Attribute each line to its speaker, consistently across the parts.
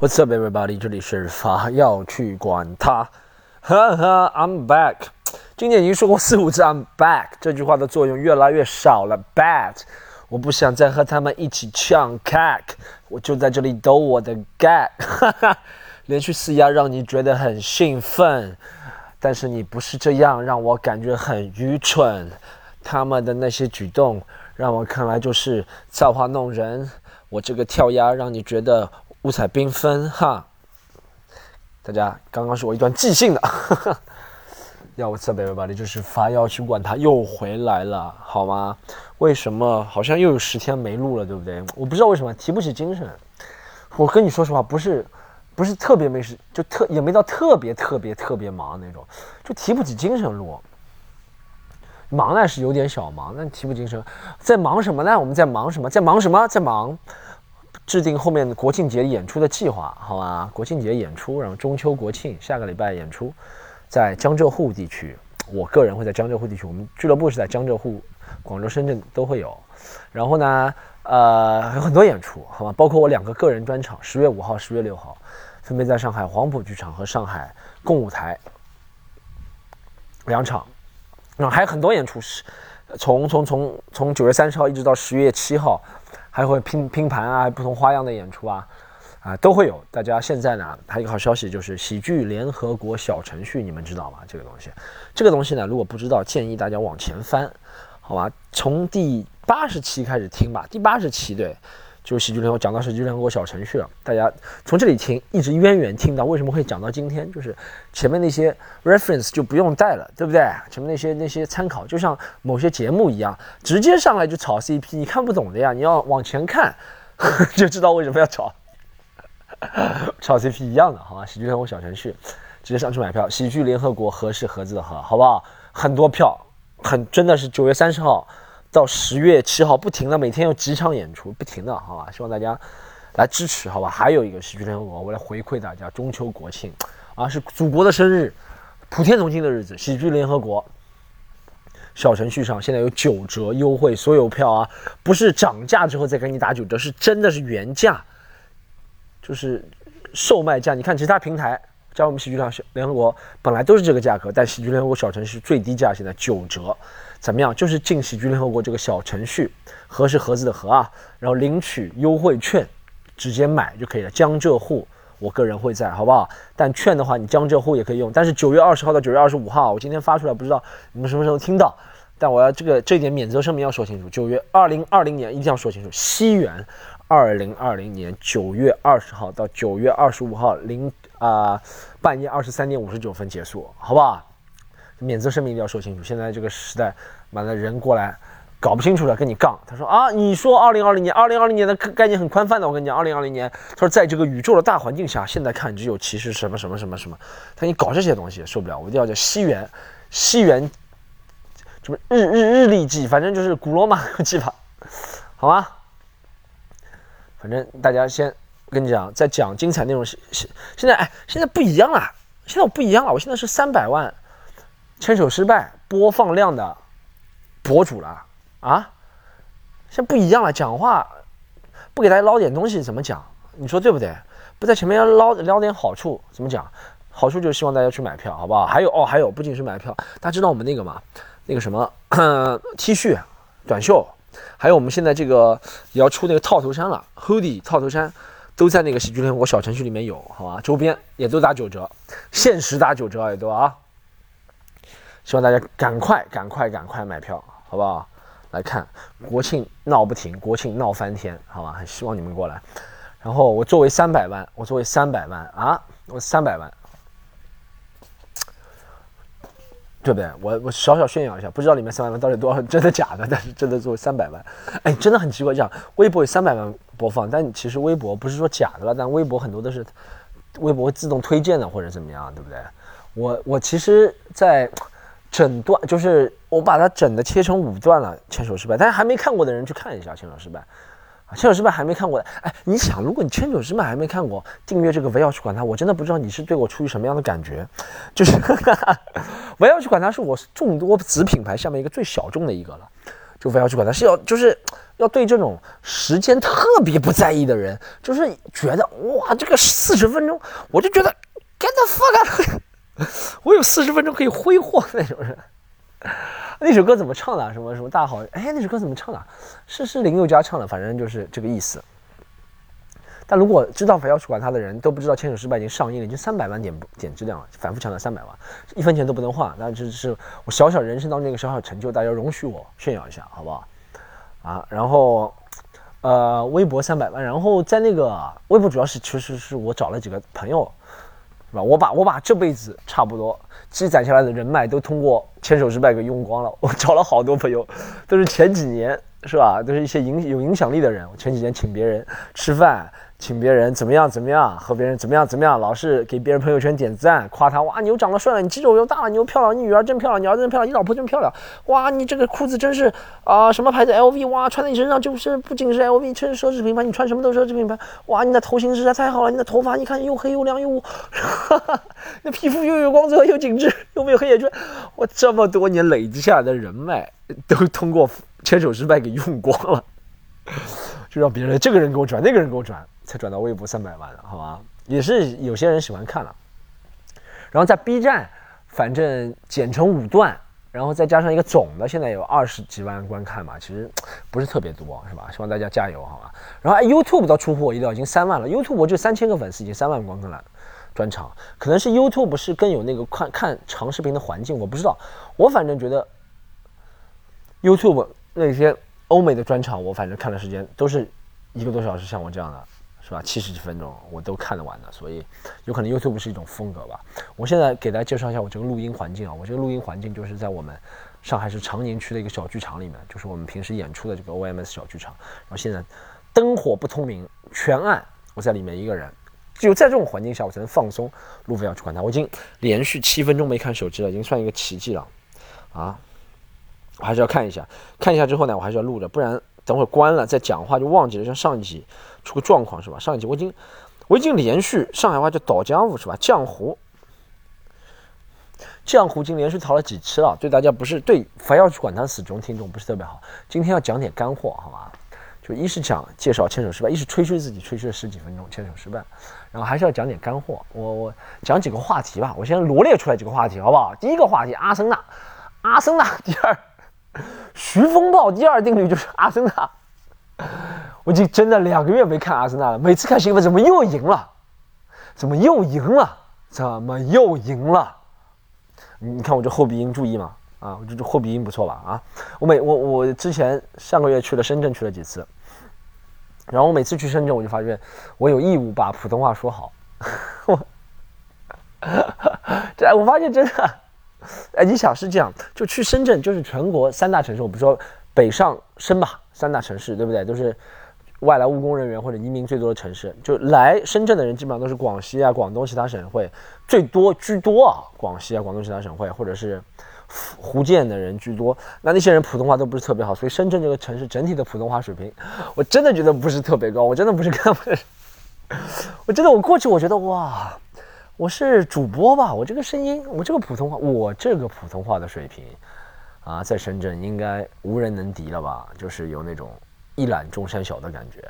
Speaker 1: What's up, everybody？这里是法要去管他，哈哈，I'm back。今天已经说过四五次 I'm back，这句话的作用越来越少了。Bat，我不想再和他们一起唱 cack，我就在这里抖我的 gag，哈哈，连续四压让你觉得很兴奋，但是你不是这样，让我感觉很愚蠢。他们的那些举动让我看来就是造化弄人，我这个跳压让你觉得。五彩缤纷哈！大家刚刚是我一段即兴的，要我 b 北吧？你就是发要去管他又回来了，好吗？为什么好像又有十天没录了，对不对？我不知道为什么提不起精神。我跟你说实话，不是不是特别没事，就特也没到特别特别特别忙那种，就提不起精神录。忙呢是有点小忙，但提不精神。在忙什么呢？我们在忙什么？在忙什么？在忙。制定后面国庆节演出的计划，好吧？国庆节演出，然后中秋国庆下个礼拜演出，在江浙沪地区，我个人会在江浙沪地区，我们俱乐部是在江浙沪、广州、深圳都会有。然后呢，呃，有很多演出，好吧？包括我两个个人专场，十月五号、十月六号，分别在上海黄埔剧场和上海共舞台两场。然后还有很多演出，是从从从从九月三十号一直到十月七号。还会拼拼盘啊，不同花样的演出啊，啊都会有。大家现在呢，还有一个好消息就是喜剧联合国小程序，你们知道吗？这个东西，这个东西呢，如果不知道，建议大家往前翻，好吧？从第八十期开始听吧。第八十期对。就是喜剧联合讲到喜剧联合国小程序了，大家从这里听，一直渊源听到，为什么会讲到今天？就是前面那些 reference 就不用带了，对不对？前面那些那些参考，就像某些节目一样，直接上来就炒 CP，你看不懂的呀，你要往前看，就知道为什么要炒 炒 CP 一样的，好吧？喜剧联合国小程序，直接上去买票，喜剧联合国合是盒子的盒，好不好？很多票，很真的是九月三十号。到十月七号，不停的每天有几场演出，不停的，好吧？希望大家来支持，好吧？还有一个喜剧联合国，我来回馈大家，中秋国庆啊，是祖国的生日，普天同庆的日子。喜剧联合国小程序上现在有九折优惠，所有票啊，不是涨价之后再给你打九折，是真的是原价，就是售卖价。你看其他平台加入我们喜剧联联合国本来都是这个价格，但喜剧联合国小程序最低价现在九折。怎么样？就是进喜剧联合国这个小程序，盒是盒子的盒啊，然后领取优惠券，直接买就可以了。江浙沪，我个人会在，好不好？但券的话，你江浙沪也可以用。但是九月二十号到九月二十五号，我今天发出来，不知道你们什么时候听到。但我要这个这一点免责声明要说清楚：九月二零二零年一定要说清楚。西元二零二零年九月二十号到九月二十五号零啊半夜二十三点五十九分结束，好不好？免责声明一定要说清楚。现在这个时代，完了人过来搞不清楚了，跟你杠。他说啊，你说二零二零年，二零二零年的概念很宽泛的。我跟你讲，二零二零年，他说在这个宇宙的大环境下，现在看只有其实什么什么什么什么。他给你搞这些东西受不了，我一定要叫西元，西元什么日日日历纪，反正就是古罗马记法，好吗？反正大家先跟你讲，在讲精彩内容。现现在哎，现在不一样了，现在我不一样了，我现在是三百万。牵手失败播放量的博主了啊！现在不一样了，讲话不给大家捞点东西怎么讲？你说对不对？不在前面捞捞点好处怎么讲？好处就是希望大家去买票，好不好？还有哦，还有不仅是买票，大家知道我们那个吗？那个什么 T 恤、短袖，还有我们现在这个也要出那个套头衫了，hoodie 套头衫都在那个喜剧联合国小程序里面有，好吧？周边也都打九折，限时打九折也都啊。希望大家赶快、赶快、赶快买票，好不好？来看国庆闹不停，国庆闹翻天，好吧？很希望你们过来。然后我作为三百万，我作为三百万啊，我三百万，对不对？我我小小炫耀一下，不知道里面三百万到底多少真的假的，但是真的作为三百万，哎，真的很奇怪，这样微博有三百万播放，但其实微博不是说假的了，但微博很多都是微博会自动推荐的或者怎么样，对不对？我我其实，在。整段就是我把它整的切成五段了，牵手失败，但是还没看过的人去看一下牵手失败，啊，牵手失败还没看过的，哎，你想，如果你牵手失败还没看过，订阅这个围绕去管它，我真的不知道你是对我出于什么样的感觉，就是围绕去管它是我众多子品牌下面一个最小众的一个了，就围绕去管它是要就是要对这种时间特别不在意的人，就是觉得哇，这个四十分钟，我就觉得 get the fuck out，我有四十分钟可以挥霍那种人。那首歌怎么唱的？什么什么大好？哎，那首歌怎么唱的？是是林宥嘉唱的，反正就是这个意思。但如果知道非要去管他的人都不知道《牵手失败》已经上映了，已经三百万点点质量了，反复强调三百万，一分钱都不能花。那这是我小小人生当中一个小小成就，大家容许我炫耀一下，好不好？啊，然后，呃，微博三百万，然后在那个微博主要是其实是我找了几个朋友，是吧？我把我把这辈子差不多积攒下来的人脉都通过《牵手失败》给用光了。我找了好多朋友，都是前几年，是吧？都是一些影有影响力的人。我前几年请别人吃饭。请别人怎么样怎么样，和别人怎么样怎么样，老是给别人朋友圈点赞，夸他哇，你又长得帅了，你肌肉又大了，你又漂亮，你女儿真漂亮，你儿子真漂亮，你老婆真漂亮，哇，你这个裤子真是啊，什么牌子 LV 哇，穿在你身上就是不仅是 LV，真是奢侈品牌，你穿什么都是奢侈品牌，哇，你的头型实在太好了，你的头发你看又黑又亮又，哈哈，那皮肤又有光泽又紧致，又没有黑眼圈，我这么多年累积下来的人脉都通过牵手失败给用光了，就让别人这个人给我转，那个人给我转。才转到微博三百万的，好吧？也是有些人喜欢看了。然后在 B 站，反正剪成五段，然后再加上一个总的，现在有二十几万观看嘛，其实不是特别多，是吧？希望大家加油，好吧？然后哎，YouTube 倒出乎我意料，已经三万了。YouTube 我就三千个粉丝，已经三万观看了。专场可能是 YouTube 是更有那个看看长视频的环境，我不知道。我反正觉得 YouTube 那些欧美的专场，我反正看的时间都是一个多小时，像我这样的。是吧？七十几分钟我都看得完的，所以有可能 YouTube 是一种风格吧。我现在给大家介绍一下我这个录音环境啊，我这个录音环境就是在我们上海市长宁区的一个小剧场里面，就是我们平时演出的这个 OMS 小剧场。然后现在灯火不通明，全暗，我在里面一个人，只有在这种环境下我才能放松。路飞要去管他，我已经连续七分钟没看手机了，已经算一个奇迹了啊！我还是要看一下，看一下之后呢，我还是要录着，不然等会儿关了再讲话就忘记了，像上一集。出个状况是吧？上一集我已经我已经连续上海话叫倒浆糊是吧？浆糊，浆糊已经连续逃了几期了，对大家不是对凡要去管他死忠听众不是特别好。今天要讲点干货好吧？就一是讲介绍牵手失败，一是吹吹自己吹吹了十几分钟牵手失败，然后还是要讲点干货。我我讲几个话题吧，我先罗列出来几个话题好不好？第一个话题阿森纳，阿森纳 第二徐风暴第二定律就是阿森纳。我已经真的两个月没看阿森纳了，每次看新闻怎么又赢了？怎么又赢了？怎么又赢了？你看我这后鼻音注意吗？啊，我这这后鼻音不错吧？啊，我每我我之前上个月去了深圳去了几次，然后我每次去深圳我就发现我有义务把普通话说好。我，这 我发现真的，哎，你想是这样，就去深圳就是全国三大城市，我不说北上深吧。三大城市对不对？都是外来务工人员或者移民最多的城市。就来深圳的人基本上都是广西啊、广东其他省会最多居多啊。广西啊、广东其他省会，或者是福建的人居多。那那些人普通话都不是特别好，所以深圳这个城市整体的普通话水平，我真的觉得不是特别高。我真的不是看不，我真的我过去我觉得哇，我是主播吧？我这个声音，我这个普通话，我这个普通话的水平。啊，在深圳应该无人能敌了吧？就是有那种一览众山小的感觉。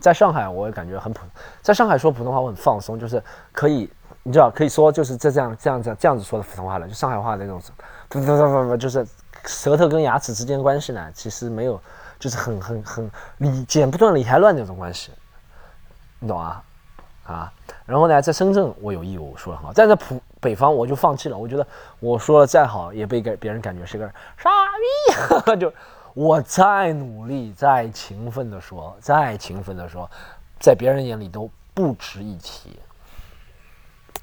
Speaker 1: 在上海，我也感觉很普，在上海说普通话我很放松，就是可以，你知道，可以说就是这这样这样子这样子说的普通话了，就上海话那种，不不不不不，就是舌头跟牙齿之间关系呢，其实没有，就是很很很理剪不断理还乱那种关系，你懂啊？啊，然后呢，在深圳我有义务说很好，但在普北方我就放弃了。我觉得我说的再好，也被给别人感觉是个傻逼。就我再努力、再勤奋的说、再勤奋的说，在别人眼里都不值一提。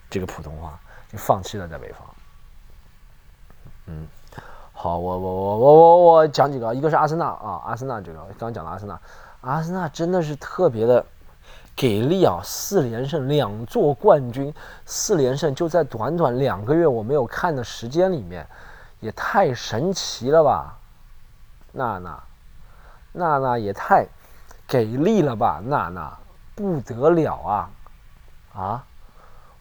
Speaker 1: 这个普通话就放弃了，在北方。嗯，好，我我我我我我讲几个，一个是阿森纳啊，阿森纳这个刚讲了阿森纳，阿森纳真的是特别的。给力啊！四连胜，两座冠军，四连胜就在短短两个月我没有看的时间里面，也太神奇了吧！娜娜，娜娜也太给力了吧！娜娜不得了啊！啊，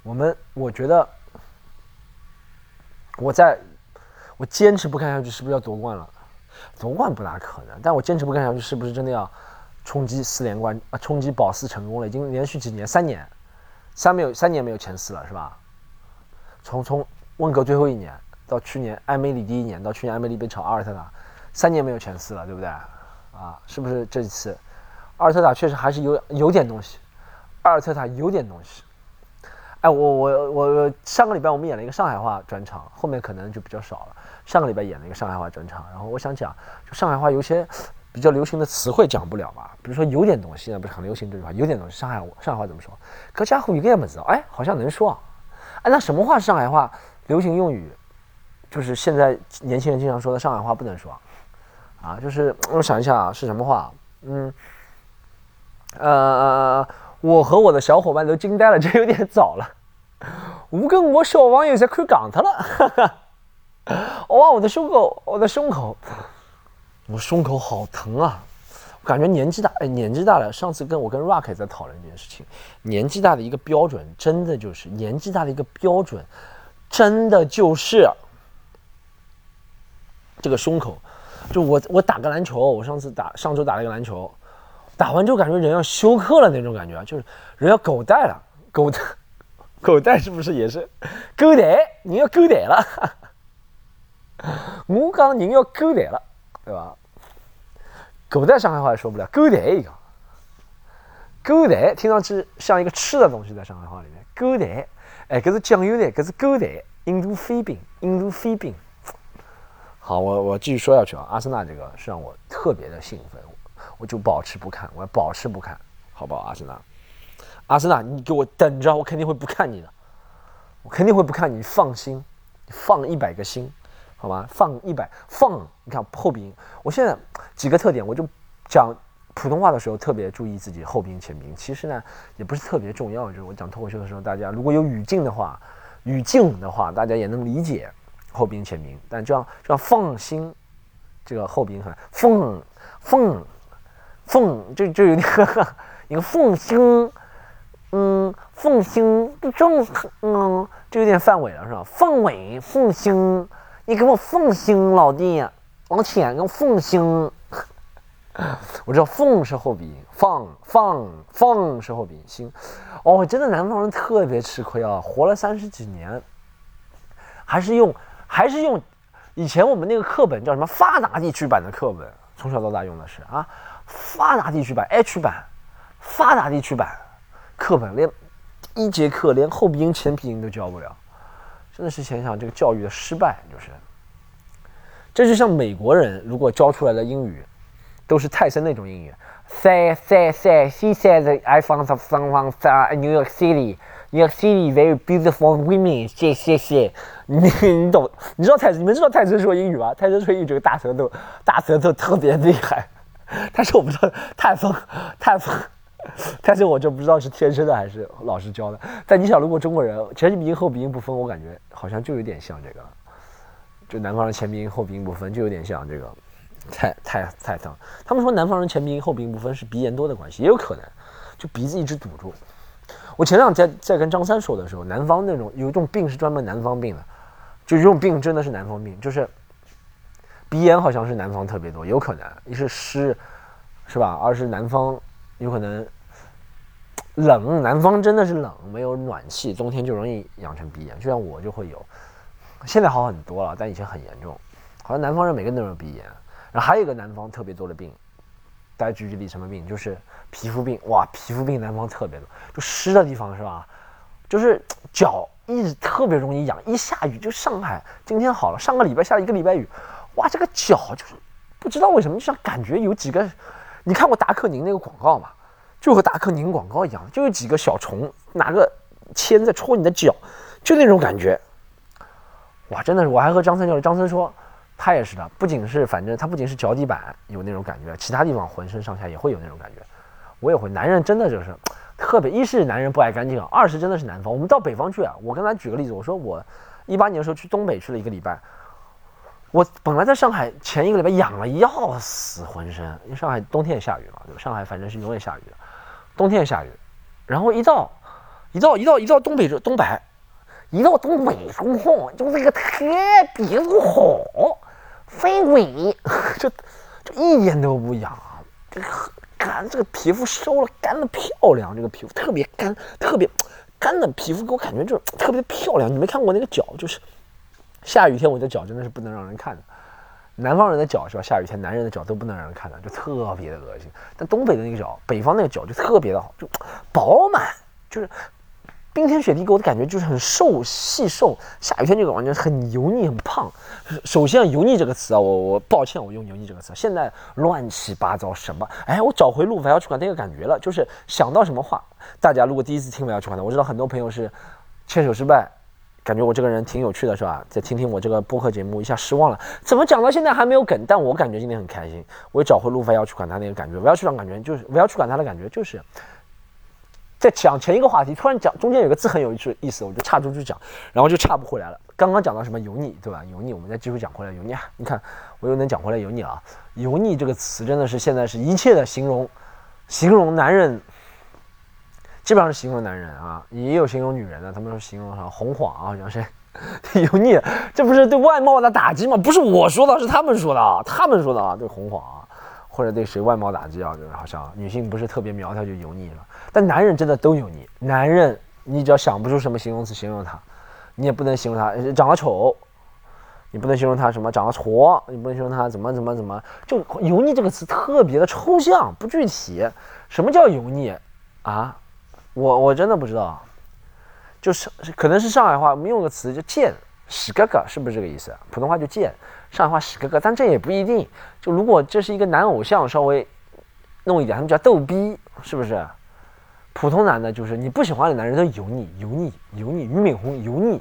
Speaker 1: 我们我觉得我在我坚持不看下去，是不是要夺冠了？夺冠不大可能，但我坚持不看下去，是不是真的要冲击四连冠啊？冲击保四成功了，已经连续几年，三年，三没有三年没有前四了，是吧？从从温格最后一年到去年埃梅里第一年到去年埃梅里被炒阿尔特塔，三年没有前四了，对不对？啊，是不是这一次阿尔特塔确实还是有有点东西，阿尔特塔有点东西。哎，我我我上个礼拜我们演了一个上海话专场，后面可能就比较少了。上个礼拜演了一个上海话专场，然后我想讲，就上海话有些比较流行的词汇讲不了嘛，比如说有点东西，现在不是很流行这句话，有点东西，上海上海话怎么说？可家伙一个也不知道，哎，好像能说。哎，那什么话上海话流行用语？就是现在年轻人经常说的上海话不能说，啊，就是我想一下啊，是什么话？嗯，呃。我和我的小伙伴都惊呆了，这有点早了。我跟我小网友在看港特了。哇，我的胸口，我的胸口，我胸口好疼啊！感觉年纪大，哎，年纪大了。上次跟我跟 Rock 在讨论这件事情，年纪大的一个标准，真的就是年纪大的一个标准，真的就是这个胸口。就我，我打个篮球，我上次打，上周打了一个篮球。打完之后感觉人要休克了那种感觉，就是人要狗带了，狗带，狗带是不是也是狗带？你要狗带了，我讲人要狗带了，对吧？狗带上海话也说不了，狗蛋一个，狗蛋听上去像一个吃的东西，在上海话里面，狗蛋，哎，这是酱油的，这是狗带，印度飞饼，印度飞饼。好，我我继续说下去啊，阿森纳这个是让我特别的兴奋。我就保持不看，我要保持不看，好不好？阿森纳，阿森纳，你给我等着，我肯定会不看你的，我肯定会不看你，放心，放一百个心，好吗？放一百，放，你看后鼻音，我现在几个特点，我就讲普通话的时候特别注意自己后鼻音前鼻音，其实呢也不是特别重要，就是我讲脱口秀的时候，大家如果有语境的话，语境的话，大家也能理解后鼻音前鼻音，但这样这样放心，这个后鼻音很放放。凤就就有点一个凤星，嗯，凤星正嗯，就有点范伟了是吧？凤尾凤星，你给我凤星老弟，往前给我凤星。我知道凤是后鼻音，放放放是后鼻音，星。哦，真的南方人特别吃亏啊，活了三十几年，还是用还是用以前我们那个课本叫什么发达地区版的课本，从小到大用的是啊。发达地区版 H 版，发达地区版课本连一节课连后鼻音前鼻音都教不了，真的是想想这个教育的失败，就是。这就像美国人如果教出来的英语，都是泰森那种英语。Say say say, she said I found someone in New York City. New York City very beautiful women. 谢谢谢，你你懂？你知道泰森？你们知道泰森说英语吗？泰森说英语这个大舌头，大舌头特别厉害。但是我不知道太疯太疯，但是我就不知道是天生的还是老师教的。但你想，如果中国人前鼻音后鼻音不分，我感觉好像就有点像这个，就南方人前鼻音后鼻音不分，就有点像这个，太太太疼。他们说南方人前鼻音后鼻音不分是鼻炎多的关系，也有可能，就鼻子一直堵住。我前两天在跟张三说的时候，南方那种有一种病是专门南方病的，就这种病真的是南方病，就是。鼻炎好像是南方特别多，有可能一是湿，是吧？二是南方有可能冷，南方真的是冷，没有暖气，冬天就容易养成鼻炎。就像我就会有，现在好很多了，但以前很严重。好像南方人每个人都有鼻炎。然后还有一个南方特别多的病，大家举举例，什么病？就是皮肤病。哇，皮肤病南方特别多，就湿的地方是吧？就是脚一直特别容易痒，一下雨就上海今天好了，上个礼拜下了一个礼拜雨。哇，这个脚就是不知道为什么，就像感觉有几个，你看过达克宁那个广告吗？就和达克宁广告一样，就有几个小虫拿个签在戳你的脚，就那种感觉。哇，真的是，我还和张三教练，张三说他也是的，不仅是反正他不仅是脚底板有那种感觉，其他地方浑身上下也会有那种感觉。我也会，男人真的就是特别，一是男人不爱干净，二是真的是南方。我们到北方去啊，我跟他举个例子，我说我一八年的时候去东北去了一个礼拜。我本来在上海前一个礼拜痒了要死，浑身，因为上海冬天也下雨嘛，对吧？上海反正是永远下雨的，冬天也下雨。然后一到，一到一到一到东北这东北，一到东北中后，就是个特别的好，飞尾，就就一点都不痒，这个干这个皮肤收了干的漂亮，这个皮肤特别干，特别干的皮肤给我感觉就是特别漂亮。你没看过那个脚，就是下雨天我的脚真的是不能让人看的。南方人的脚是吧？下雨天男人的脚都不能让人看的，就特别的恶心。但东北的那个脚，北方那个脚就特别的好，就饱满，就是冰天雪地给我的感觉就是很瘦细瘦。下雨天这个完全很油腻很胖。首先“油腻”这个词啊，我我抱歉，我用“油腻”这个词。现在乱七八糟什么？哎，我找回路，我要去管那个感觉了，就是想到什么话，大家如果第一次听我要去管它，我知道很多朋友是牵手失败。感觉我这个人挺有趣的，是吧？再听听我这个播客节目，一下失望了。怎么讲到现在还没有梗？但我感觉今天很开心。我也找回路飞要去管他那个感觉，我要去管感觉就是，我要去管他的感觉就是，在讲前一个话题，突然讲中间有个字很有意思，我就岔出去讲，然后就岔不回来了。刚刚讲到什么油腻，对吧？油腻，我们再继续讲回来。油腻，你看我又能讲回来油腻了。油腻这个词真的是现在是一切的形容，形容男人。基本上是形容男人啊，也有形容女人的。他们说形容啥红黄啊，好像是 油腻，这不是对外貌的打击吗？不是我说的，是他们说的啊，他们说的啊，对红黄啊，或者对谁外貌打击啊，就是好像女性不是特别苗条就油腻了。但男人真的都油腻，男人你只要想不出什么形容词形容他，你也不能形容他长得丑，你不能形容他什么长得矬，你不能形容他怎么怎么怎么，就油腻这个词特别的抽象不具体。什么叫油腻啊？我我真的不知道，就是可能是上海话，我们用个词叫“贱”，屎哥哥是不是这个意思？普通话就“贱”，上海话“屎哥哥”，但这也不一定。就如果这是一个男偶像，稍微弄一点，他们叫“逗逼”，是不是？普通男的，就是你不喜欢的男人都油腻，油腻，油腻。俞敏洪油腻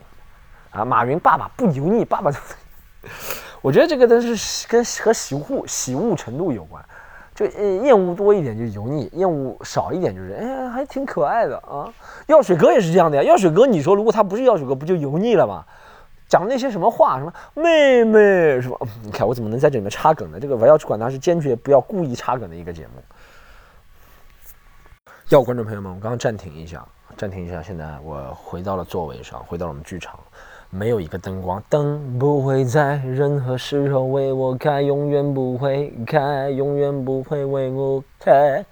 Speaker 1: 啊，马云爸爸不油腻，爸爸。我觉得这个都是跟和喜恶喜恶程度有关。就厌恶多一点就是油腻，厌恶少一点就是哎还挺可爱的啊。药水哥也是这样的呀。药水哥，你说如果他不是药水哥，不就油腻了吗？讲那些什么话，什么妹妹是吧？你看我怎么能在这里面插梗呢？这个我要去管他，是坚决不要故意插梗的一个节目。要观众朋友们，我刚刚暂停一下，暂停一下，现在我回到了座位上，回到了我们剧场。没有一个灯光，灯不会在任何时候为我开，永远不会开，永远不会为我开。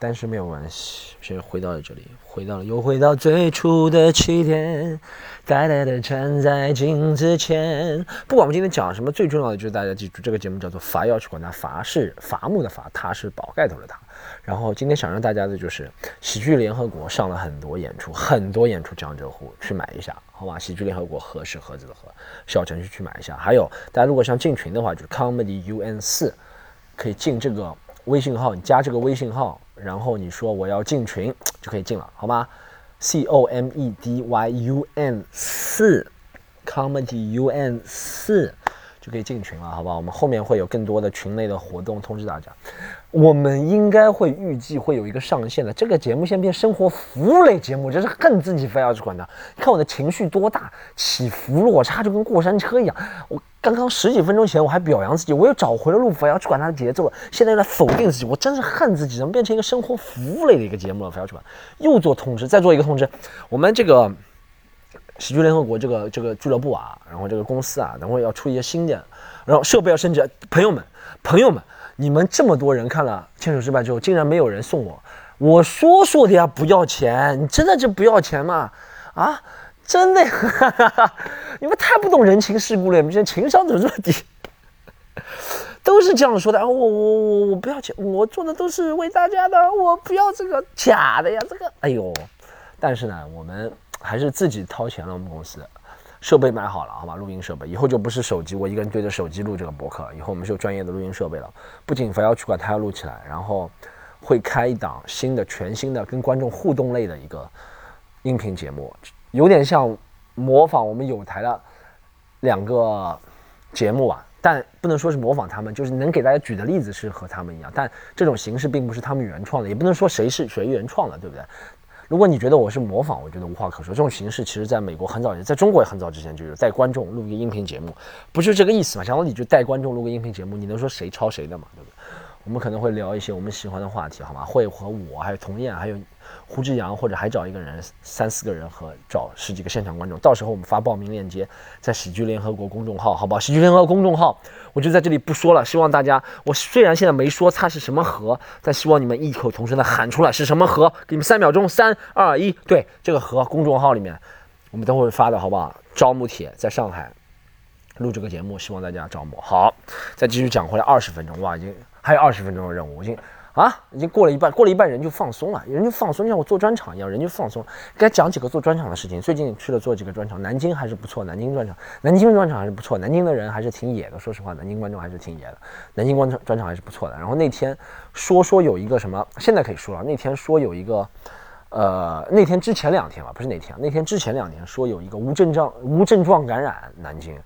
Speaker 1: 但是没有关系，先回到了这里，回到了又回到最初的起点，呆呆的站在镜子前。不管我们今天讲什么，最重要的就是大家记住，这个节目叫做“伐要去管它”，伐是伐木的伐，它是宝盖头的它。然后今天想让大家的就是喜剧联合国上了很多演出，很多演出，江浙沪去买一下，好吧？喜剧联合国盒是盒子的盒，小程序去买一下。还有大家如果想进群的话，就是 comedy un 四，可以进这个微信号，你加这个微信号，然后你说我要进群就可以进了，好吗？c o m e d y u n 四，comedy un 四。就可以进群了，好不好？我们后面会有更多的群内的活动通知大家。我们应该会预计会有一个上线的。这个节目先变生活服务类节目，真是恨自己非要去管它。看我的情绪多大，起伏落差就跟过山车一样。我刚刚十几分钟前我还表扬自己，我又找回了路，非要去管它的节奏了。现在又来否定自己，我真是恨自己，怎么变成一个生活服务类的一个节目了？非要去管，又做通知，再做一个通知，我们这个。喜剧联合国这个这个俱乐部啊，然后这个公司啊，等会要出一些新的，然后设备要升级。朋友们，朋友们，你们这么多人看了《牵手失败》之后，竟然没有人送我，我说说的呀，不要钱，你真的就不要钱吗？啊，真的，你们太不懂人情世故了，你们现在情商怎么这么低？都是这样说的啊，我我我我不要钱，我做的都是为大家的，我不要这个假的呀，这个，哎呦，但是呢，我们。还是自己掏钱了，我们公司设备买好了，好吧？录音设备以后就不是手机，我一个人对着手机录这个博客，以后我们是有专业的录音设备了。不仅非要去管它要录起来，然后会开一档新的、全新的跟观众互动类的一个音频节目，有点像模仿我们有台的两个节目啊，但不能说是模仿他们，就是能给大家举的例子是和他们一样，但这种形式并不是他们原创的，也不能说谁是谁原创的，对不对？如果你觉得我是模仿，我觉得无话可说。这种形式其实在美国很早，在中国也很早之前就有带观众录一个音频节目，不是这个意思嘛？想到你就带观众录个音频节目，你能说谁抄谁的嘛？对不对？我们可能会聊一些我们喜欢的话题，好吗？会和我还有童燕还有胡志阳，或者还找一个人三四个人和找十几个现场观众，到时候我们发报名链接在喜剧联合国公众号，好不好？喜剧联合国公众号，我就在这里不说了。希望大家，我虽然现在没说它是什么河，但希望你们异口同声的喊出来是什么河，给你们三秒钟，三二一，对，这个河公众号里面，我们都会发的，好不好？招募帖在上海录这个节目，希望大家招募。好，再继续讲回来，二十分钟哇，已经。还有二十分钟的任务，我已经啊，已经过了一半，过了一半人就放松了，人就放松，就像我做专场一样，人就放松。该讲几个做专场的事情。最近去了做几个专场，南京还是不错，南京专场，南京专场还是不错，南京的人还是挺野的。说实话，南京观众还是挺野的，南京观众专场还是不错的。然后那天说说有一个什么，现在可以说了。那天说有一个，呃，那天之前两天吧，不是那天，那天之前两天说有一个无症状无症状感染，南京。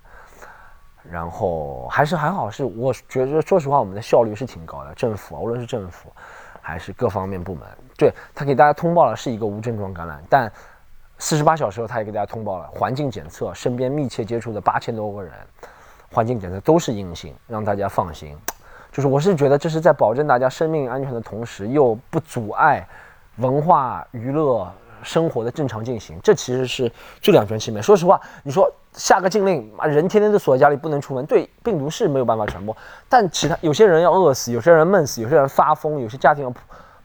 Speaker 1: 然后还是还好，是我觉得说实话，我们的效率是挺高的。政府，无论是政府，还是各方面部门，对他给大家通报了是一个无症状感染，但四十八小时后他也给大家通报了环境检测，身边密切接触的八千多个人，环境检测都是阴性，让大家放心。就是我是觉得这是在保证大家生命安全的同时，又不阻碍文化娱乐。生活的正常进行，这其实是最两全其美。说实话，你说下个禁令，啊，人天天都锁在家里不能出门，对病毒是没有办法传播。但其他有些人要饿死，有些人闷死，有些人发疯，有些家庭要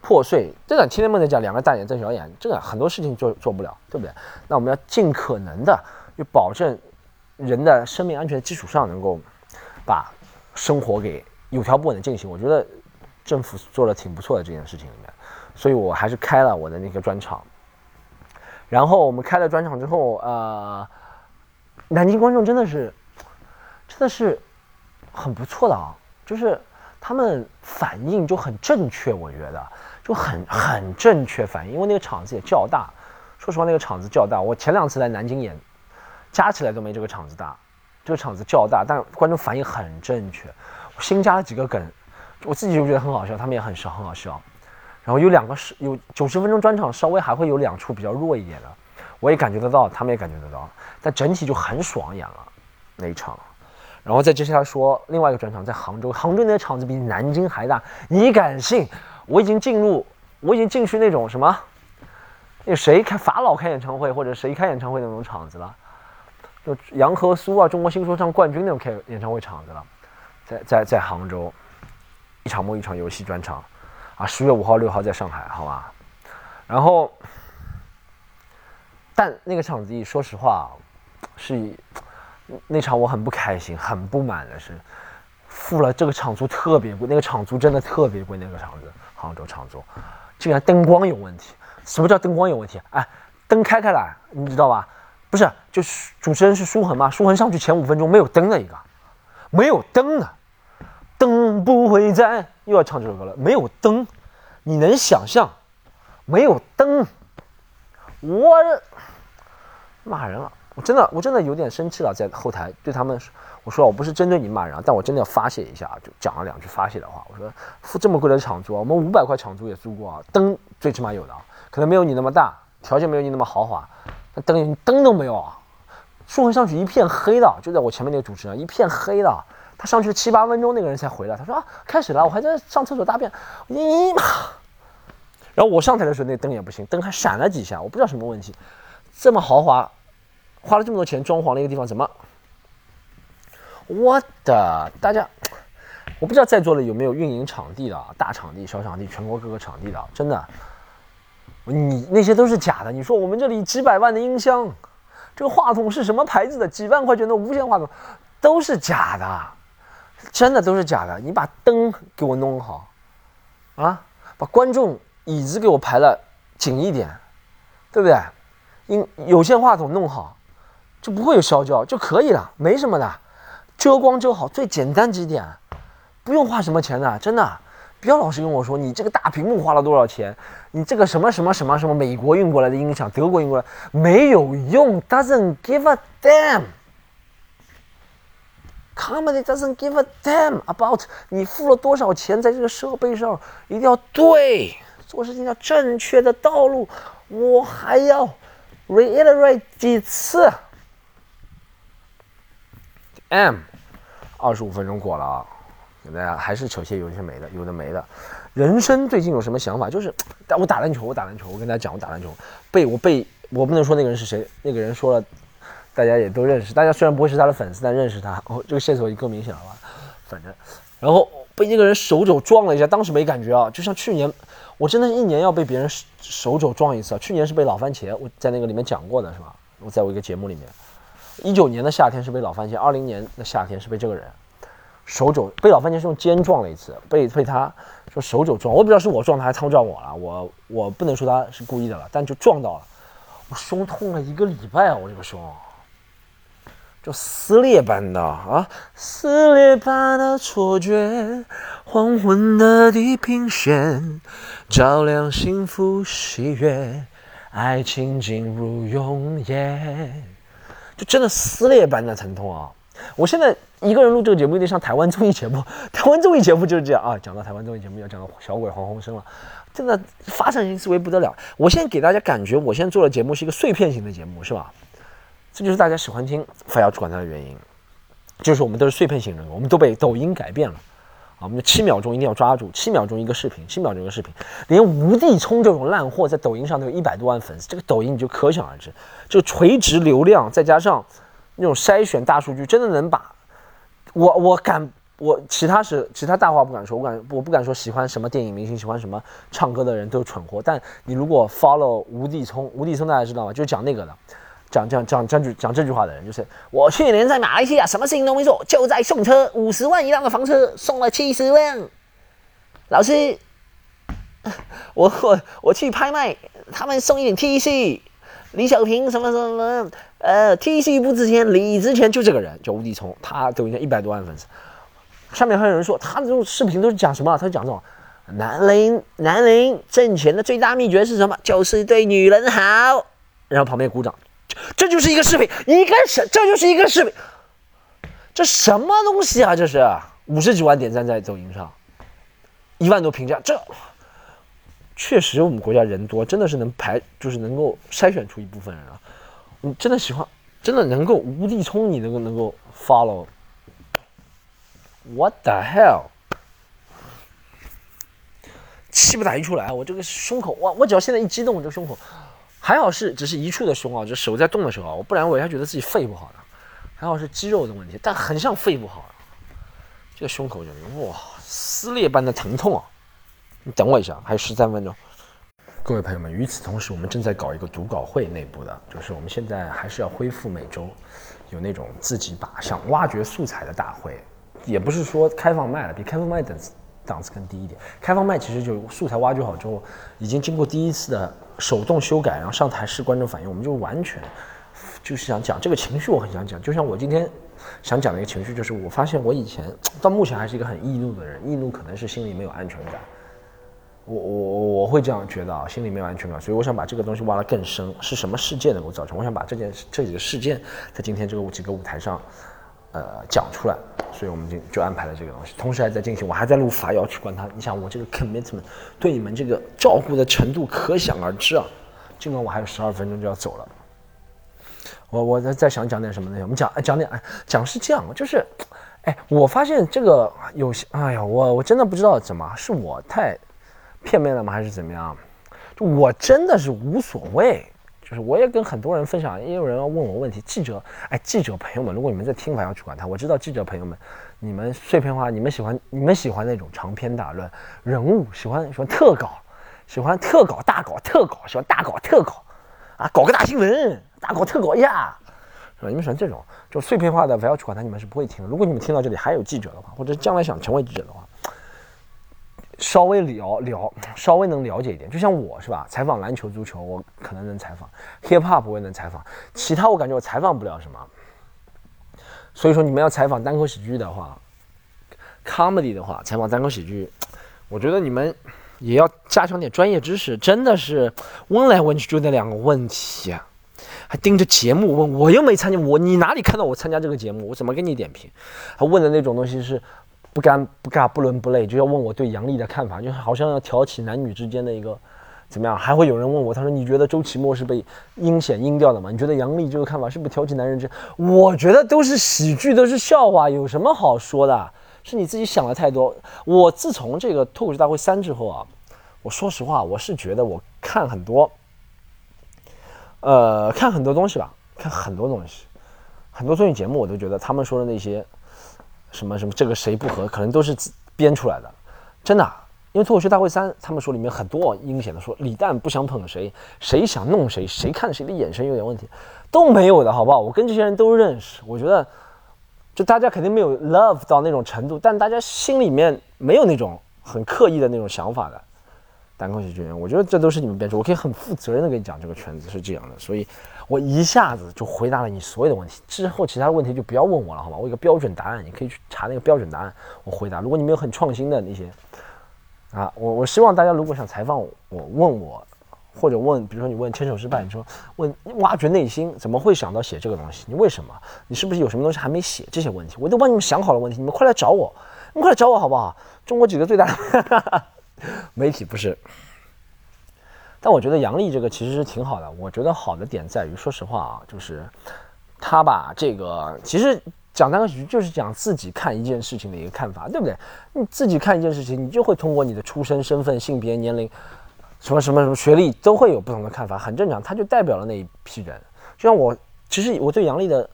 Speaker 1: 破碎，真的天天闷在家，两个大眼瞪小眼，这个很多事情做做不了，对不对？那我们要尽可能的，就保证人的生命安全的基础上，能够把生活给有条不紊的进行。我觉得政府做的挺不错的这件事情里面，所以我还是开了我的那个专场。然后我们开了专场之后，呃，南京观众真的是，真的是很不错的啊，就是他们反应就很正确，我觉得就很很正确反应，因为那个场子也较大。说实话，那个场子较大，我前两次来南京演，加起来都没这个场子大。这个场子较大，但观众反应很正确。新加了几个梗，我自己就觉得很好笑，他们也很笑，很好笑。然后有两个是有九十分钟专场，稍微还会有两处比较弱一点的，我也感觉得到，他们也感觉得到，但整体就很爽演了那一场。然后再接下来说另外一个专场，在杭州，杭州那个场子比南京还大，你敢信？我已经进入，我已经进去那种什么，那谁开法老开演唱会或者谁开演唱会那种场子了，就杨和苏啊，中国新说唱冠军那种开演唱会场子了，在在在杭州，一场梦一场游戏专场。啊，十月五号、六号在上海，好吧。然后，但那个场子说实话，是那场我很不开心、很不满的是，付了这个场租特别贵，那个场租真的特别贵。那个场子，杭州场租，竟然灯光有问题。什么叫灯光有问题？哎，灯开开来，你知道吧？不是，就是主持人是舒恒嘛，舒恒上去前五分钟没有灯的一个，没有灯的。灯不会在，又要唱这首歌了。没有灯，你能想象？没有灯，我骂人了。我真的，我真的有点生气了，在后台对他们，我说我不是针对你骂人，但我真的要发泄一下，就讲了两句发泄的话。我说付这么贵的场租，我们五百块场租也租过啊，灯最起码有的，可能没有你那么大，条件没有你那么豪华，那灯灯都没有啊。送上去一片黑的，就在我前面那个主持人一片黑的。上去七八分钟，那个人才回来。他说：“啊，开始了，我还在上厕所大便。”咦妈！然后我上台的时候，那灯也不行，灯还闪了几下，我不知道什么问题。这么豪华，花了这么多钱装潢的一个地方，怎么？我的大家，我不知道在座的有没有运营场地的，大场地、小场地、全国各个场地的，真的，你那些都是假的。你说我们这里几百万的音箱，这个话筒是什么牌子的？几万块钱的无线话筒，都是假的。真的都是假的，你把灯给我弄好，啊，把观众椅子给我排了紧一点，对不对？音有线话筒弄好，就不会有烧焦就可以了，没什么的，遮光遮好，最简单几点，不用花什么钱的，真的，不要老是跟我说你这个大屏幕花了多少钱，你这个什么什么什么什么美国运过来的音响，德国运过来没有用，doesn't give a damn。Comedy doesn't give a damn about 你付了多少钱在这个设备上，一定要对，做事情要正确的道路。我还要 reiterate 几次。M，二十五分钟过了啊，大家还是扯些有些没的，有的没的。人生最近有什么想法？就是，我打篮球，我打篮球，我跟大家讲，我打篮球，被我被我不能说那个人是谁，那个人说了，大家也都认识。大家虽然不会是他的粉丝，但认识他。哦，这个线索已经更明显了吧？反正，然后被那个人手肘撞了一下，当时没感觉啊，就像去年，我真的一年要被别人手肘撞一次。去年是被老番茄，我在那个里面讲过的是吧？我在我一个节目里面。一九年的夏天是被老番茄，二零年的夏天是被这个人手肘被老番茄是用肩撞了一次，被被他说手肘撞，我不知道是我撞他还是他撞我了，我我不能说他是故意的了，但就撞到了，我胸痛了一个礼拜啊，我这个胸就撕裂般的啊，撕裂般的错觉，黄昏的地平线照亮幸福喜悦，爱情进入永夜。就真的撕裂般的疼痛啊！我现在一个人录这个节目，有点像台湾综艺节目。台湾综艺节目就是这样啊。讲到台湾综艺节目，要讲到小鬼黄鸿升了，真的发散性思维不得了。我现在给大家感觉，我现在做的节目是一个碎片型的节目，是吧？这就是大家喜欢听非要管它的原因，就是我们都是碎片型人格，我们都被抖音改变了啊。我们就七秒钟一定要抓住，七秒钟一个视频，七秒钟一个视频，连吴地聪这种烂货在抖音上都有一百多万粉丝，这个抖音你就可想而知，就垂直流量再加上那种筛选大数据，真的能把我我敢我其他是其他大话不敢说，我敢我不敢说喜欢什么电影明星，喜欢什么唱歌的人都是蠢货，但你如果 follow 吴地聪，吴地聪大家知道吗？就是讲那个的。讲讲讲讲句讲这句话的人，就是我去年在马来西亚什么事情都没做，就在送车，五十万一辆的房车送了七十辆。老师，我我我去拍卖，他们送一点 T 恤，李小平什么什么什么，呃，T 恤不值钱，礼值钱，就这个人叫吴迪聪，他抖音上一百多万粉丝。上面还有人说他这种视频都是讲什么？他讲这种男人男人挣钱的最大秘诀是什么？就是对女人好。然后旁边鼓掌。这就是一个视频，一个什，这就是一个视频，这什么东西啊？这是五十几万点赞在抖音上，一万多评价，这确实我们国家人多，真的是能排，就是能够筛选出一部分人啊。你真的喜欢，真的能够无地冲，你能够能够 follow？What the hell？气不打一处来，我这个胸口，哇我只要现在一激动，我这胸口。还好是只是一处的胸啊，就手在动的时候啊，我不然我一下觉得自己肺不好呢，还好是肌肉的问题，但很像肺不好。这个胸口就哇撕裂般的疼痛啊！你等我一下，还有十三分钟。各位朋友们，与此同时，我们正在搞一个读稿会，内部的，就是我们现在还是要恢复每周有那种自己把想挖掘素材的大会，也不是说开放麦了，比开放麦等档次更低一点。开放麦其实就素材挖掘好之后，已经经过第一次的。手动修改，然后上台试观众反应，我们就完全就是想讲这个情绪，我很想讲。就像我今天想讲的一个情绪，就是我发现我以前到目前还是一个很易怒的人，易怒可能是心里没有安全感。我我我会这样觉得啊，心里没有安全感，所以我想把这个东西挖得更深，是什么事件能够造成？我想把这件这几个事件在今天这个几个舞台上。呃，讲出来，所以我们就就安排了这个东西，同时还在进行，我还在录法要去管他。你想，我这个 commitment 对你们这个照顾的程度可想而知啊。尽管我还有十二分钟就要走了，我我在在想讲点什么呢？我们讲讲点，讲是这样，就是，哎，我发现这个有些，哎呀，我我真的不知道怎么，是我太片面了吗，还是怎么样？我真的是无所谓。就是我也跟很多人分享，也有人要问我问题。记者，哎，记者朋友们，如果你们在听，我要去管他。我知道记者朋友们，你们碎片化，你们喜欢，你们喜欢那种长篇大论，人物喜欢喜欢特稿，喜欢特稿大稿特稿，喜欢大稿特稿，啊，搞个大新闻，大稿特稿呀，是吧？你们喜欢这种就碎片化的，不要去管他，你们是不会听的。如果你们听到这里还有记者的话，或者将来想成为记者的话。稍微聊聊，稍微能了解一点，就像我是吧？采访篮球、足球，我可能能采访；hip hop 我也能采访，其他我感觉我采访不了什么。所以说，你们要采访单口喜剧的话，comedy 的话，采访单口喜剧，我觉得你们也要加强点专业知识。真的是问来问去就那两个问题，还盯着节目问，我又没参加，我你哪里看到我参加这个节目？我怎么给你点评？他问的那种东西是。不干不尬不伦不类，就要问我对杨笠的看法，就好像要挑起男女之间的一个怎么样？还会有人问我，他说你觉得周奇墨是被阴险阴掉的吗？你觉得杨笠这个看法是不是挑起男人之？我觉得都是喜剧，都是笑话，有什么好说的？是你自己想的太多。我自从这个脱口秀大会三之后啊，我说实话，我是觉得我看很多，呃，看很多东西吧，看很多东西，很多综艺节目我都觉得他们说的那些什么什么这个谁不和，可能都是编出来的，真的。因为脱口秀大会三，他们说里面很多阴险的说李诞不想捧谁，谁想弄谁，谁看谁的眼神有点问题，都没有的好不好？我跟这些人都认识，我觉得，就大家肯定没有 love 到那种程度，但大家心里面没有那种很刻意的那种想法的。单口喜剧人，我觉得这都是你们编出，我可以很负责任的跟你讲，这个圈子是这样的，所以我一下子就回答了你所有的问题。之后其他的问题就不要问我了，好吗？我有个标准答案，你可以去查那个标准答案，我回答。如果你没有很创新的那些。啊，我我希望大家如果想采访我，问我，或者问，比如说你问牵手失败，你说问挖掘内心，怎么会想到写这个东西？你为什么？你是不是有什么东西还没写？这些问题我都帮你们想好了。问题你们快来找我，你们快来找我好不好？中国几个最大的 媒体不是？但我觉得杨笠这个其实是挺好的。我觉得好的点在于，说实话啊，就是他把这个其实。讲单个喜剧就是讲自己看一件事情的一个看法，对不对？你自己看一件事情，你就会通过你的出身、身份、性别、年龄，什么什么什么学历，都会有不同的看法，很正常。他就代表了那一批人。就像我，其实我对杨笠的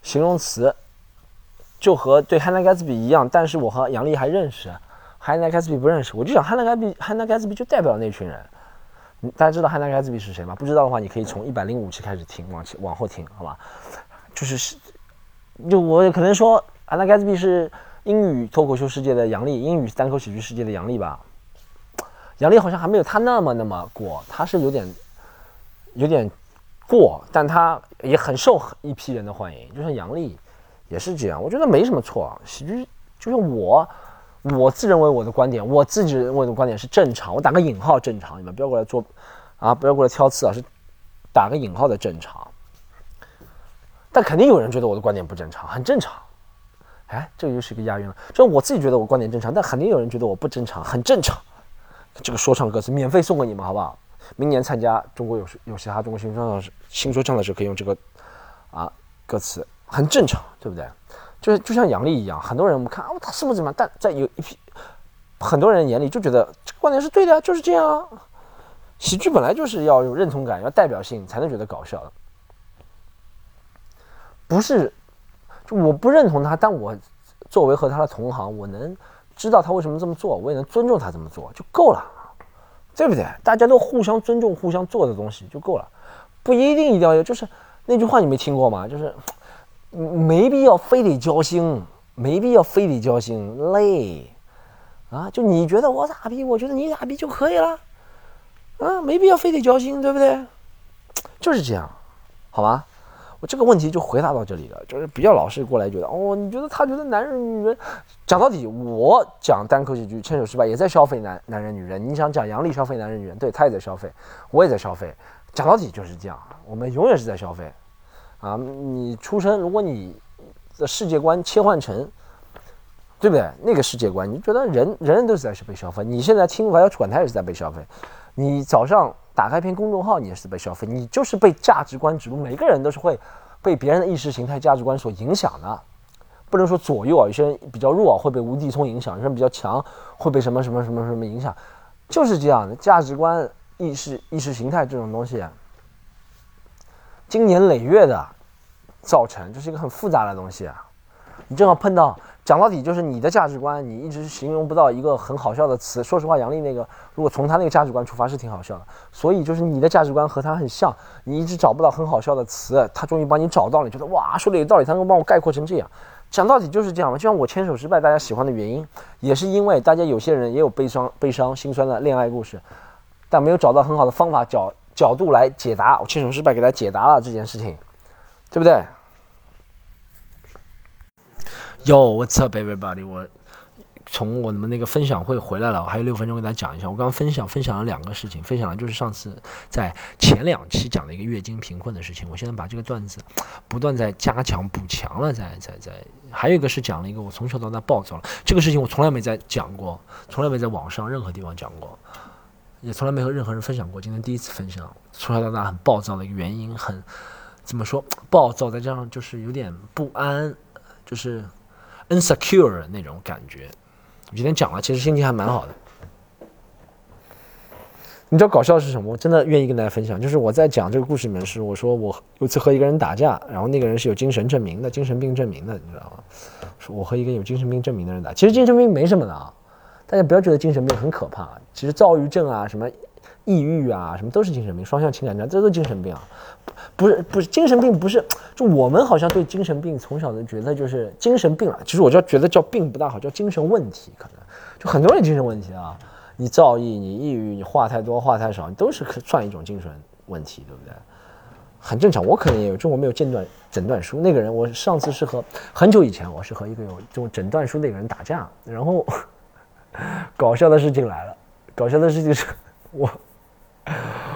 Speaker 1: 形容词，就和对汉娜·盖茨比一样，但是我和杨笠还认识，汉娜·盖茨比不认识。我就想汉娜·盖比，汉娜·盖茨比就代表那群人。大家知道汉娜·盖茨比是谁吗？不知道的话，你可以从一百零五期开始听，往前往后听，好吧？就是是。就我可能说，安娜盖茨比是英语脱口秀世界的杨笠，英语单口喜剧世界的杨笠吧。杨笠好像还没有他那么那么过，他是有点有点过，但他也很受一批人的欢迎。就像杨笠也是这样，我觉得没什么错。喜剧就像我，我自认为我的观点，我自己认为的观点是正常。我打个引号正常，你们不要过来做啊，不要过来挑刺啊，是打个引号的正常。但肯定有人觉得我的观点不正常，很正常。哎，这个又是一个押韵了。就我自己觉得我观点正常，但肯定有人觉得我不正常，很正常。这个说唱歌词免费送给你们，好不好？明年参加中国有有嘻哈中国新说唱的新说唱的时候，可以用这个啊歌词，很正常，对不对？就是就像杨笠一样，很多人我们看哦，他是不是怎么样？但在有一批很多人眼里就觉得这个观点是对的，就是这样。啊。喜剧本来就是要有认同感，要代表性，才能觉得搞笑的。不是，就我不认同他，但我作为和他的同行，我能知道他为什么这么做，我也能尊重他这么做就够了，对不对？大家都互相尊重、互相做的东西就够了，不一定一定要有。就是那句话你没听过吗？就是没必要非得交心，没必要非得交心，累啊！就你觉得我傻逼，我觉得你傻逼就可以了，啊，没必要非得交心，对不对？就是这样，好吧？我这个问题就回答到这里了，就是比较老是过来觉得哦，你觉得他觉得男人女人，讲到底我讲单口喜剧牵手失败也在消费男男人女人，你想讲杨笠消费男人女人，对他也在消费，我也在消费，讲到底就是这样，我们永远是在消费，啊，你出生如果你的世界观切换成，对不对？那个世界观，你觉得人人人都是在被消费，你现在听我要管他也是在被消费，你早上。打开一篇公众号，你也是被消费，你就是被价值观植入。每个人都是会被别人的意识形态、价值观所影响的，不能说左右啊。有些人比较弱，会被无地聪影响；有些人比较强，会被什么什么什么什么影响。就是这样的价值观、意识、意识形态这种东西，经年累月的造成，这是一个很复杂的东西啊。你正好碰到。讲到底就是你的价值观，你一直形容不到一个很好笑的词。说实话，杨笠那个，如果从他那个价值观出发，是挺好笑的。所以就是你的价值观和他很像，你一直找不到很好笑的词，他终于帮你找到了，觉得哇，说的有道理，他能帮我概括成这样。讲到底就是这样嘛。就像我牵手失败，大家喜欢的原因，也是因为大家有些人也有悲伤、悲伤、心酸的恋爱故事，但没有找到很好的方法找角度来解答。我亲手失败给他解答了这件事情，对不对？Yo，what's up, everybody？我从我们那个分享会回来了，我还有六分钟给大家讲一下。我刚刚分享分享了两个事情，分享了就是上次在前两期讲的一个月经贫困的事情。我现在把这个段子不断在加强补强了，在在在。还有一个是讲了一个我从小到大暴躁了，这个事情我从来没在讲过，从来没在网上任何地方讲过，也从来没和任何人分享过。今天第一次分享，从小到大很暴躁的一个原因，很怎么说暴躁，再加上就是有点不安，就是。insecure 那种感觉。我今天讲了，其实心情还蛮好的。你知道搞笑是什么？我真的愿意跟大家分享。就是我在讲这个故事里面是，我说我有次和一个人打架，然后那个人是有精神证明的，精神病证明的，你知道吗？说我和一个有精神病证明的人打，其实精神病没什么的啊，大家不要觉得精神病很可怕。其实躁郁症啊，什么抑郁啊，什么都是精神病，双向情感症这都是精神病啊。不是不是精神病，不是就我们好像对精神病从小的觉得就是精神病啊。其实我就觉得叫病不大好，叫精神问题，可能就很多人精神问题啊。你躁郁，你抑郁，你话太多话太少，你都是可算一种精神问题，对不对？很正常，我可能也有，就我没有诊断诊断书。那个人，我上次是和很久以前，我是和一个有这种诊断书的一个人打架，然后 搞笑的事情来了，搞笑的事情是我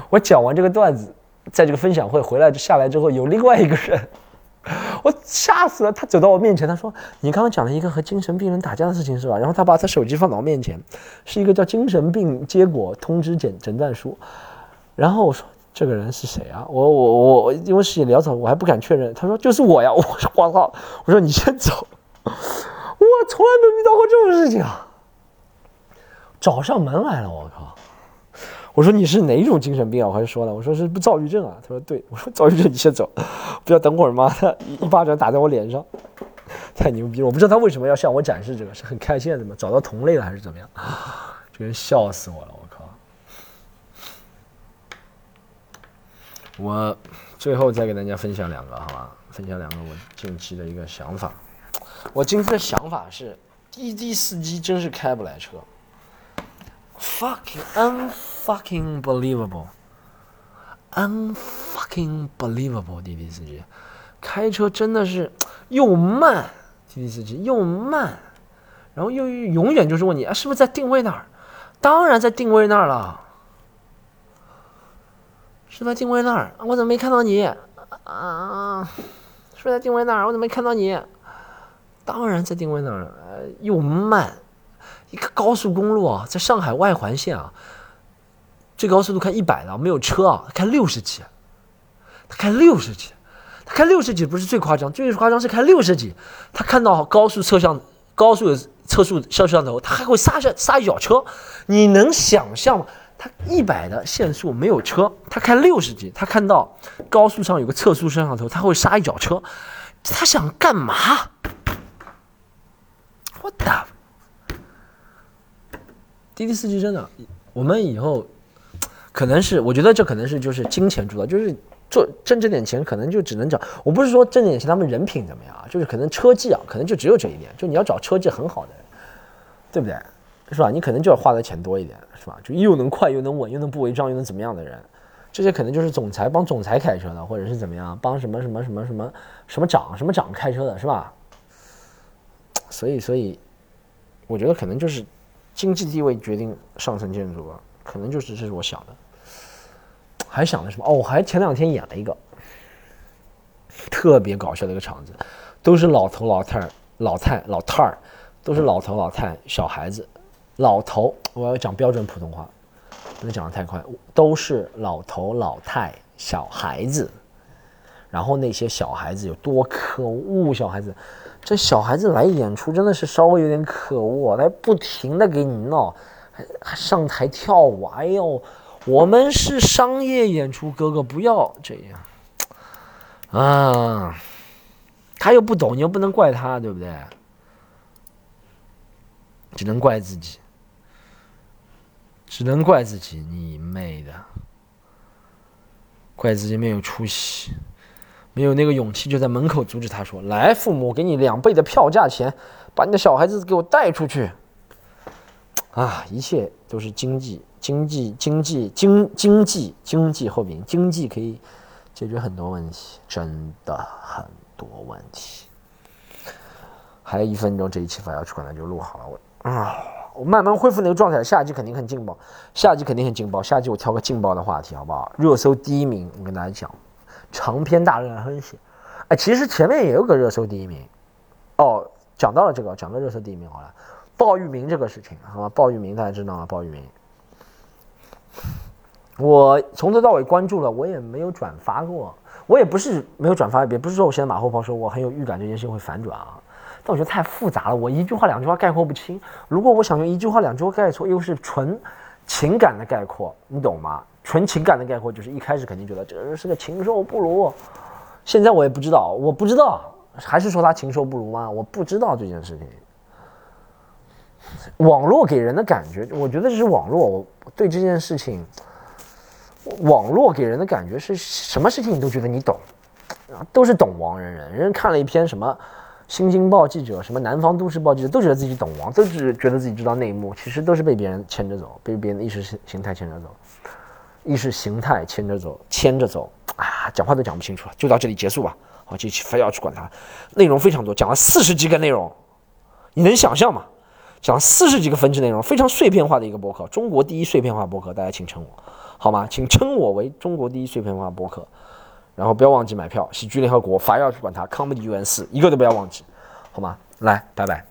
Speaker 1: 我讲完这个段子，在这个分享会回来下来之后，有另外一个人。我吓死了！他走到我面前，他说：“你刚刚讲了一个和精神病人打架的事情，是吧？”然后他把他手机放到我面前，是一个叫精神病结果通知诊诊断书。然后我说：“这个人是谁啊？”我我我因为事情潦草，我还不敢确认。他说：“就是我呀！” 我说：“我操！”我说：“你先走。”我从来没遇到过这种事情啊！找上门来了！我靠！我说你是哪种精神病啊？我还说了，我说是不躁郁症啊。他说对，我说躁郁症你先走，不要等会儿妈的 一巴掌打在我脸上，太牛逼了！我不知道他为什么要向我展示这个，是很开心的吗？找到同类了还是怎么样？这人笑死我了！我靠！我最后再给大家分享两个，好吧？分享两个我近期的一个想法。我近期的想法是，滴滴司机真是开不来车。Fucking unfucking believable, unfucking believable！滴滴司机开车真的是又慢，滴滴司机又慢，然后又永远就是问你啊，是不是在定位那儿？当然在定位那儿了，是在定位那儿。我怎么没看到你？啊，是不是在定位那儿？我怎么没看到你？当然在定位那儿，呃，又慢。一个高速公路啊，在上海外环线啊，最高速度开一百的，没有车啊，开六十几，他开六十几，他开六十几不是最夸张，最夸张是开六十几，他看到高速摄像高速的测速摄像头，他还会刹下刹一脚车，你能想象吗？他一百的限速没有车，他开六十几，他看到高速上有个测速摄像头，他会刹一脚车，他想干嘛？What the？滴滴司机真的，我们以后可能是，我觉得这可能是就是金钱主导，就是做挣这点钱，可能就只能找。我不是说挣点钱他们人品怎么样啊，就是可能车技啊，可能就只有这一点，就你要找车技很好的，对不对？是吧？你可能就要花的钱多一点，是吧？就又能快又能稳又能不违章又能怎么样的人，这些可能就是总裁帮总裁开车的，或者是怎么样帮什么什么什么什么什么长什么长开车的，是吧？所以，所以我觉得可能就是。经济地位决定上层建筑吧，可能就是这是我想的。还想的什么？哦，我还前两天演了一个特别搞笑的一个场子，都是老头老太儿老太老太儿，都是老头老太小孩子。老头，我要讲标准普通话，不能讲的太快。都是老头老太小孩子，然后那些小孩子有多可恶，小孩子。这小孩子来演出真的是稍微有点可恶，来不停的给你闹，还还上台跳舞。哎呦，我们是商业演出，哥哥不要这样啊！他又不懂，你又不能怪他，对不对？只能怪自己，只能怪自己，你妹的，怪自己没有出息。没有那个勇气，就在门口阻止他说：“来，父母，给你两倍的票价钱，把你的小孩子给我带出去。”啊，一切都是经济，经济，经济，经经济，经济后面经济可以解决很多问题，真的很多问题。还有一分钟，这一期法要出可能就录好了。我啊，我慢慢恢复那个状态，下集肯定很劲爆，下集肯定很劲爆，下集我挑个劲爆的话题，好不好？热搜第一名，我跟大家讲。长篇大论的分析，哎，其实前面也有个热搜第一名，哦，讲到了这个，讲到热搜第一名好了，鲍玉明这个事情，好吧，鲍玉明大家知道吗？鲍玉明，我从头到尾关注了，我也没有转发过，我也不是没有转发，也不是说我现在马后炮说我很有预感这件事情会反转啊，但我觉得太复杂了，我一句话两句话概括不清。如果我想用一句话两句话概括，又是纯情感的概括，你懂吗？纯情感的概括就是一开始肯定觉得这个人是个禽兽不如，现在我也不知道，我不知道，还是说他禽兽不如吗？我不知道这件事情。网络给人的感觉，我觉得这是网络。我对这件事情，网络给人的感觉是什么事情你都觉得你懂，都是懂王人人。人看了一篇什么《新京报》记者，什么《南方都市报》记者，都觉得自己懂王，都只觉得自己知道内幕，其实都是被别人牵着走，被别人的意识形态牵着走，意识形态牵着走，牵着走啊！讲话都讲不清楚了，就到这里结束吧。好，这期非要去管它，内容非常多，讲了四十几个内容，你能想象吗？讲了四十几个分支内容，非常碎片化的一个博客，中国第一碎片化博客，大家请称我，好吗？请称我为中国第一碎片化博客，然后不要忘记买票，喜剧联合国，法要去管它，Comedy UN 四，一个都不要忘记，好吗？来，拜拜。